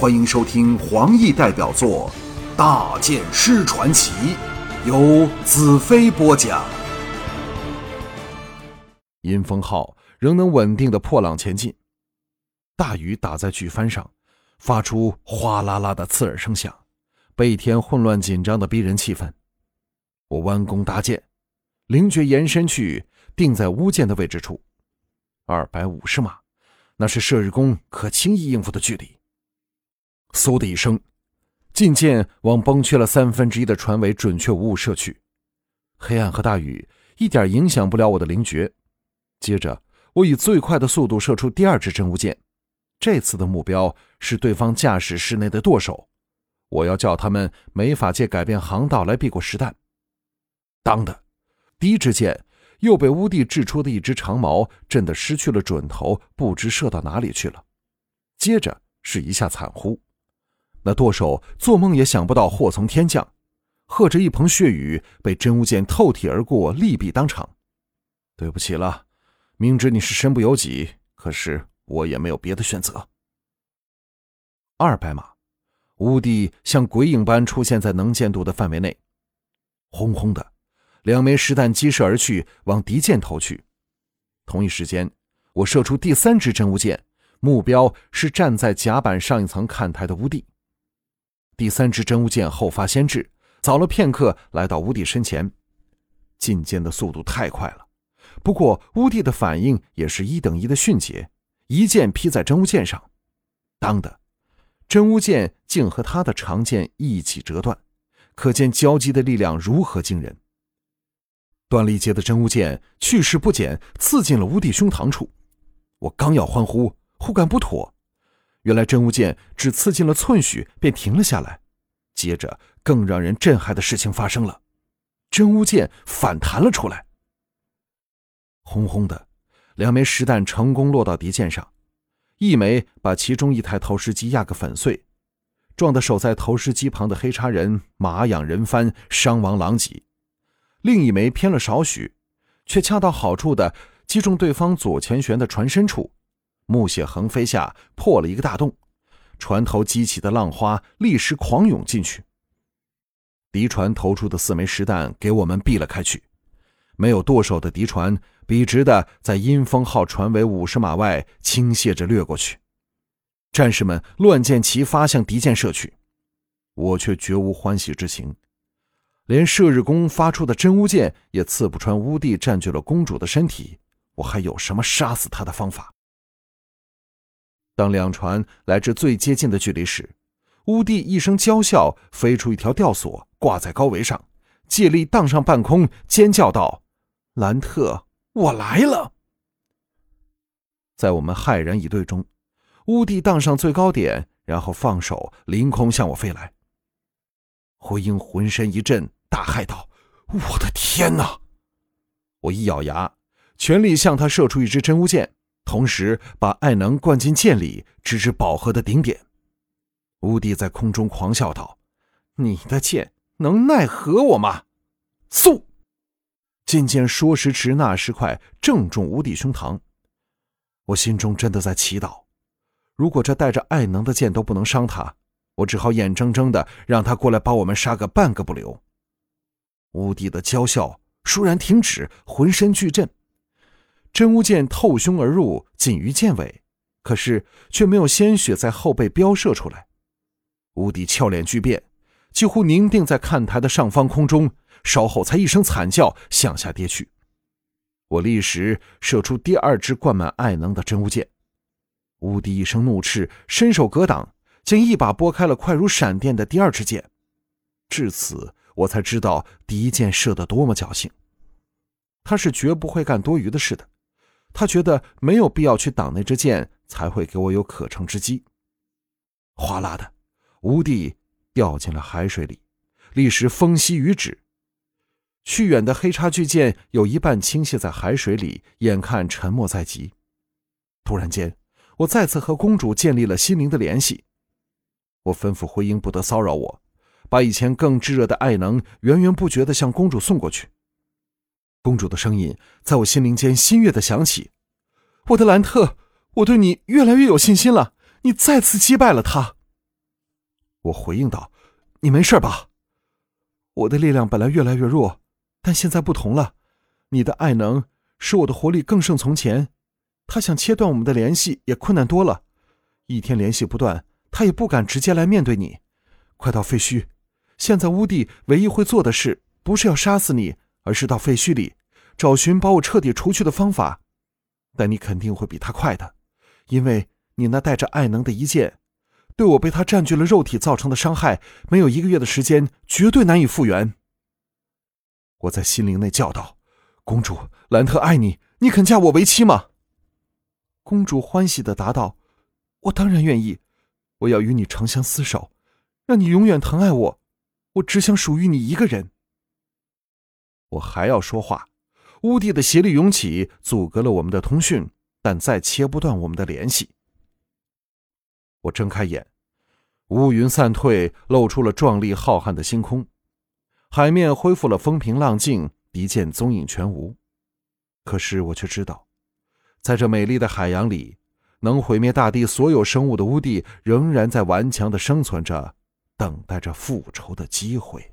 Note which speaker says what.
Speaker 1: 欢迎收听黄奕代表作《大剑师传奇》，由子飞播讲。
Speaker 2: 阴风号仍能稳定的破浪前进，大雨打在巨帆上，发出哗啦啦的刺耳声响，倍添混乱紧张的逼人气氛。我弯弓搭箭，灵觉延伸去，定在乌箭的位置处，二百五十码，那是射日弓可轻易应付的距离。嗖的一声，进箭往崩缺了三分之一的船尾准确无误射去。黑暗和大雨一点影响不了我的灵觉。接着，我以最快的速度射出第二支真武箭。这次的目标是对方驾驶室内的舵手，我要叫他们没法借改变航道来避过实弹。当的，第一支箭又被乌帝掷出的一支长矛震得失去了准头，不知射到哪里去了。接着是一下惨呼，那舵手做梦也想不到祸从天降，喝着一盆血雨，被真无箭透体而过，利毙当场。对不起了。明知你是身不由己，可是我也没有别的选择。二百码，乌帝像鬼影般出现在能见度的范围内，轰轰的，两枚实弹激射而去，往敌舰投去。同一时间，我射出第三支真无箭，目标是站在甲板上一层看台的乌帝。第三支真无箭后发先至，早了片刻来到乌帝身前，进剑的速度太快了。不过乌帝的反应也是一等一的迅捷，一剑劈在真乌剑上，当的，真乌剑竟和他的长剑一起折断，可见交击的力量如何惊人。断了一截的真乌剑去势不减，刺进了乌帝胸膛处。我刚要欢呼，忽感不妥，原来真乌剑只刺进了寸许，便停了下来。接着，更让人震撼的事情发生了，真乌剑反弹了出来。轰轰的，两枚实弹成功落到敌舰上，一枚把其中一台投石机压个粉碎，撞得守在投石机旁的黑叉人马仰人翻，伤亡狼藉；另一枚偏了少许，却恰到好处的击中对方左前舷的船身处，木屑横飞下破了一个大洞，船头激起的浪花立时狂涌进去。敌船投出的四枚实弹给我们避了开去。没有舵手的敌船，笔直的在阴风号船尾五十码外倾泻着掠过去。战士们乱箭齐发，向敌舰射去，我却绝无欢喜之情。连射日弓发出的真乌箭也刺不穿乌帝占据了公主的身体，我还有什么杀死他的方法？当两船来至最接近的距离时，乌帝一声娇笑，飞出一条吊索，挂在高桅上，借力荡上半空，尖叫道。兰特，我来了！在我们骇然以对中，乌帝荡上最高点，然后放手凌空向我飞来。灰鹰浑身一震，大骇道：“我的天哪！”我一咬牙，全力向他射出一支真乌箭，同时把爱能灌进剑里，直至饱和的顶点。乌帝在空中狂笑道：“你的剑能奈何我吗？”嗖！剑剑说时迟，那时快，正中无底胸膛。我心中真的在祈祷：如果这带着爱能的剑都不能伤他，我只好眼睁睁的让他过来把我们杀个半个不留。乌帝的娇笑倏然停止，浑身剧震。真乌剑透胸而入，仅于剑尾，可是却没有鲜血在后背飙射出来。乌帝俏脸巨变，几乎凝定在看台的上方空中。稍后才一声惨叫，向下跌去。我立时射出第二支灌满爱能的真无箭。乌帝一声怒斥，伸手格挡，竟一把拨开了快如闪电的第二支箭。至此，我才知道敌箭射得多么侥幸。他是绝不会干多余的事的。他觉得没有必要去挡那支箭，才会给我有可乘之机。哗啦的，吴帝掉进了海水里，立时风息雨止。去远的黑叉巨舰有一半倾泻在海水里，眼看沉没在即。突然间，我再次和公主建立了心灵的联系。我吩咐灰鹰不得骚扰我，把以前更炙热的爱能源源不绝地向公主送过去。公主的声音在我心灵间欣悦地响起：“我的兰特，我对你越来越有信心了。你再次击败了他。”我回应道：“你没事吧？我的力量本来越来越弱，但现在不同了。你的爱能使我的活力更胜从前。他想切断我们的联系也困难多了。一天联系不断，他也不敢直接来面对你。快到废墟，现在乌帝唯一会做的事，不是要杀死你，而是到废墟里找寻把我彻底除去的方法。但你肯定会比他快的，因为你那带着爱能的一剑。”对我被他占据了肉体造成的伤害，没有一个月的时间，绝对难以复原。我在心灵内叫道：“公主，兰特爱你，你肯嫁我为妻吗？”公主欢喜的答道：“我当然愿意，我要与你长相厮守，让你永远疼爱我，我只想属于你一个人。”我还要说话，乌帝的邪力涌起，阻隔了我们的通讯，但再切不断我们的联系。我睁开眼。乌云散退，露出了壮丽浩瀚的星空，海面恢复了风平浪静，敌舰踪影全无。可是我却知道，在这美丽的海洋里，能毁灭大地所有生物的乌帝，仍然在顽强的生存着，等待着复仇的机会。